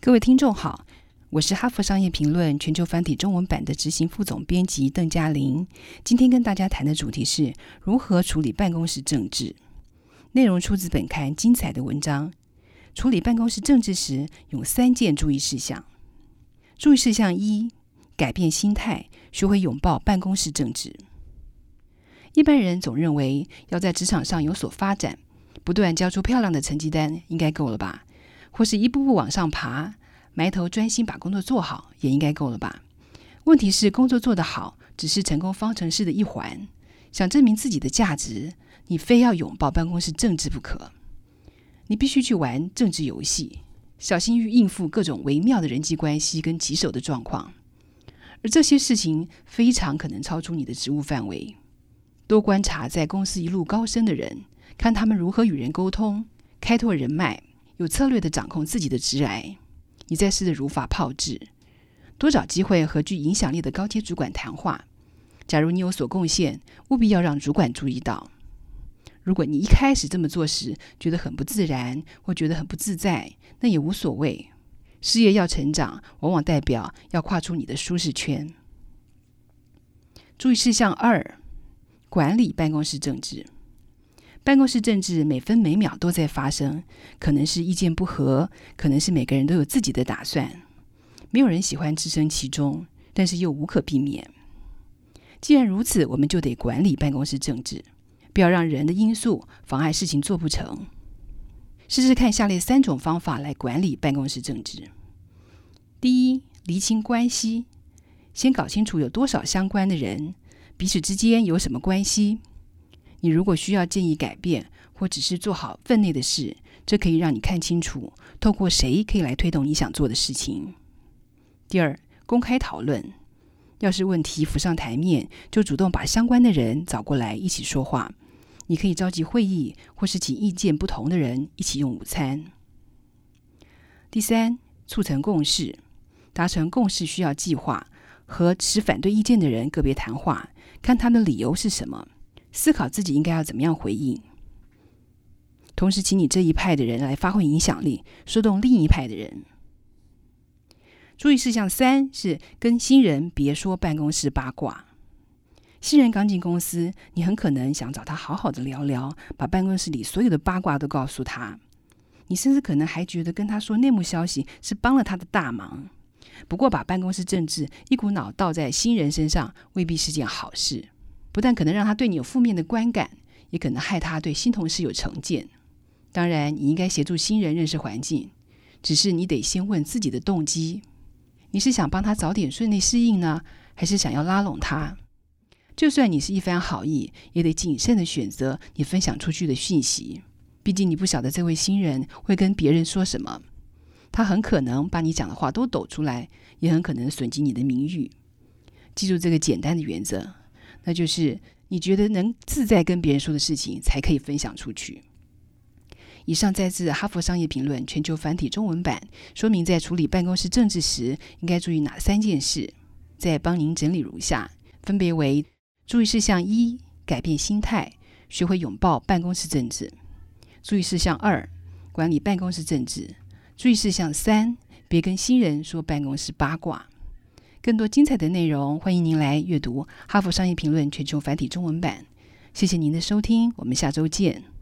各位听众好，我是哈佛商业评论全球繁体中文版的执行副总编辑邓嘉玲。今天跟大家谈的主题是如何处理办公室政治。内容出自本刊精彩的文章。处理办公室政治时，有三件注意事项。注意事项一：改变心态，学会拥抱办公室政治。一般人总认为要在职场上有所发展，不断交出漂亮的成绩单应该够了吧？或是一步步往上爬，埋头专心把工作做好也应该够了吧？问题是，工作做得好只是成功方程式的一环。想证明自己的价值，你非要拥抱办公室政治不可。你必须去玩政治游戏，小心于应付各种微妙的人际关系跟棘手的状况。而这些事情非常可能超出你的职务范围。多观察在公司一路高升的人，看他们如何与人沟通、开拓人脉。有策略的掌控自己的职来，你再试着如法炮制，多找机会和具影响力的高阶主管谈话。假如你有所贡献，务必要让主管注意到。如果你一开始这么做时觉得很不自然，或觉得很不自在，那也无所谓。事业要成长，往往代表要跨出你的舒适圈。注意事项二：管理办公室政治。办公室政治每分每秒都在发生，可能是意见不合，可能是每个人都有自己的打算。没有人喜欢置身其中，但是又无可避免。既然如此，我们就得管理办公室政治，不要让人的因素妨碍事情做不成。试试看下列三种方法来管理办公室政治：第一，厘清关系，先搞清楚有多少相关的人，彼此之间有什么关系。你如果需要建议改变，或只是做好分内的事，这可以让你看清楚，透过谁可以来推动你想做的事情。第二，公开讨论，要是问题浮上台面，就主动把相关的人找过来一起说话。你可以召集会议，或是请意见不同的人一起用午餐。第三，促成共识，达成共识需要计划，和持反对意见的人个别谈话，看他的理由是什么。思考自己应该要怎么样回应，同时请你这一派的人来发挥影响力，说动另一派的人。注意事项三是跟新人别说办公室八卦。新人刚进公司，你很可能想找他好好的聊聊，把办公室里所有的八卦都告诉他。你甚至可能还觉得跟他说内幕消息是帮了他的大忙。不过，把办公室政治一股脑倒在新人身上，未必是件好事。不但可能让他对你有负面的观感，也可能害他对新同事有成见。当然，你应该协助新人认识环境，只是你得先问自己的动机：你是想帮他早点顺利适应呢，还是想要拉拢他？就算你是一番好意，也得谨慎的选择你分享出去的讯息。毕竟你不晓得这位新人会跟别人说什么，他很可能把你讲的话都抖出来，也很可能损及你的名誉。记住这个简单的原则。那就是你觉得能自在跟别人说的事情，才可以分享出去。以上摘自《哈佛商业评论》全球繁体中文版，说明在处理办公室政治时应该注意哪三件事。再帮您整理如下：分别为注意事项一，改变心态，学会拥抱办公室政治；注意事项二，管理办公室政治；注意事项三，别跟新人说办公室八卦。更多精彩的内容，欢迎您来阅读《哈佛商业评论》全球繁体中文版。谢谢您的收听，我们下周见。